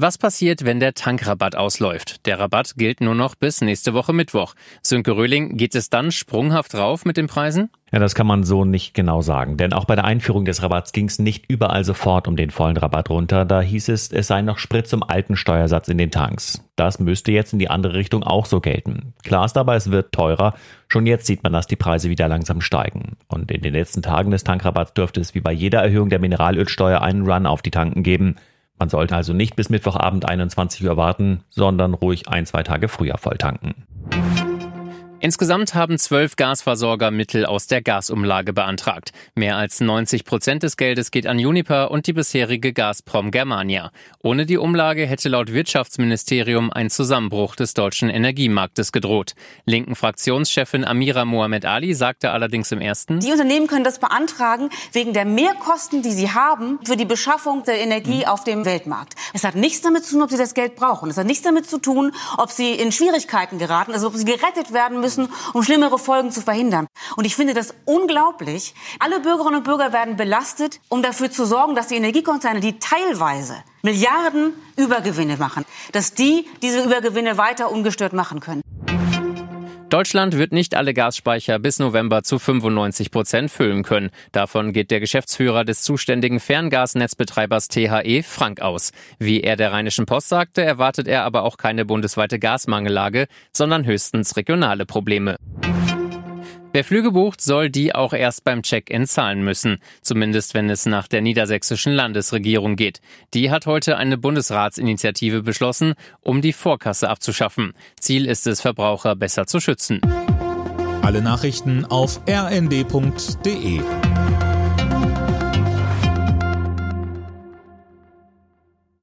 Was passiert, wenn der Tankrabatt ausläuft? Der Rabatt gilt nur noch bis nächste Woche Mittwoch. Sönke Röhling, geht es dann sprunghaft rauf mit den Preisen? Ja, das kann man so nicht genau sagen, denn auch bei der Einführung des Rabatts ging es nicht überall sofort um den vollen Rabatt runter. Da hieß es, es sei noch Sprit zum alten Steuersatz in den Tanks. Das müsste jetzt in die andere Richtung auch so gelten. Klar ist aber, es wird teurer. Schon jetzt sieht man, dass die Preise wieder langsam steigen. Und in den letzten Tagen des Tankrabatts dürfte es wie bei jeder Erhöhung der Mineralölsteuer einen Run auf die Tanken geben. Man sollte also nicht bis Mittwochabend 21 Uhr warten, sondern ruhig ein, zwei Tage früher volltanken. Insgesamt haben zwölf Gasversorger Mittel aus der Gasumlage beantragt. Mehr als 90 Prozent des Geldes geht an Uniper und die bisherige Gazprom Germania. Ohne die Umlage hätte laut Wirtschaftsministerium ein Zusammenbruch des deutschen Energiemarktes gedroht. Linken Fraktionschefin Amira Mohamed Ali sagte allerdings im ersten, Die Unternehmen können das beantragen wegen der Mehrkosten, die sie haben für die Beschaffung der Energie auf dem Weltmarkt. Es hat nichts damit zu tun, ob sie das Geld brauchen. Es hat nichts damit zu tun, ob sie in Schwierigkeiten geraten, also ob sie gerettet werden müssen müssen, um schlimmere Folgen zu verhindern. Und ich finde das unglaublich. Alle Bürgerinnen und Bürger werden belastet, um dafür zu sorgen, dass die Energiekonzerne, die teilweise Milliarden Übergewinne machen, dass die diese Übergewinne weiter ungestört machen können. Deutschland wird nicht alle Gasspeicher bis November zu 95 Prozent füllen können. Davon geht der Geschäftsführer des zuständigen Ferngasnetzbetreibers THE, Frank, aus. Wie er der Rheinischen Post sagte, erwartet er aber auch keine bundesweite Gasmangellage, sondern höchstens regionale Probleme. Wer Flüge bucht, soll die auch erst beim Check-in zahlen müssen. Zumindest wenn es nach der niedersächsischen Landesregierung geht. Die hat heute eine Bundesratsinitiative beschlossen, um die Vorkasse abzuschaffen. Ziel ist es, Verbraucher besser zu schützen. Alle Nachrichten auf rnd.de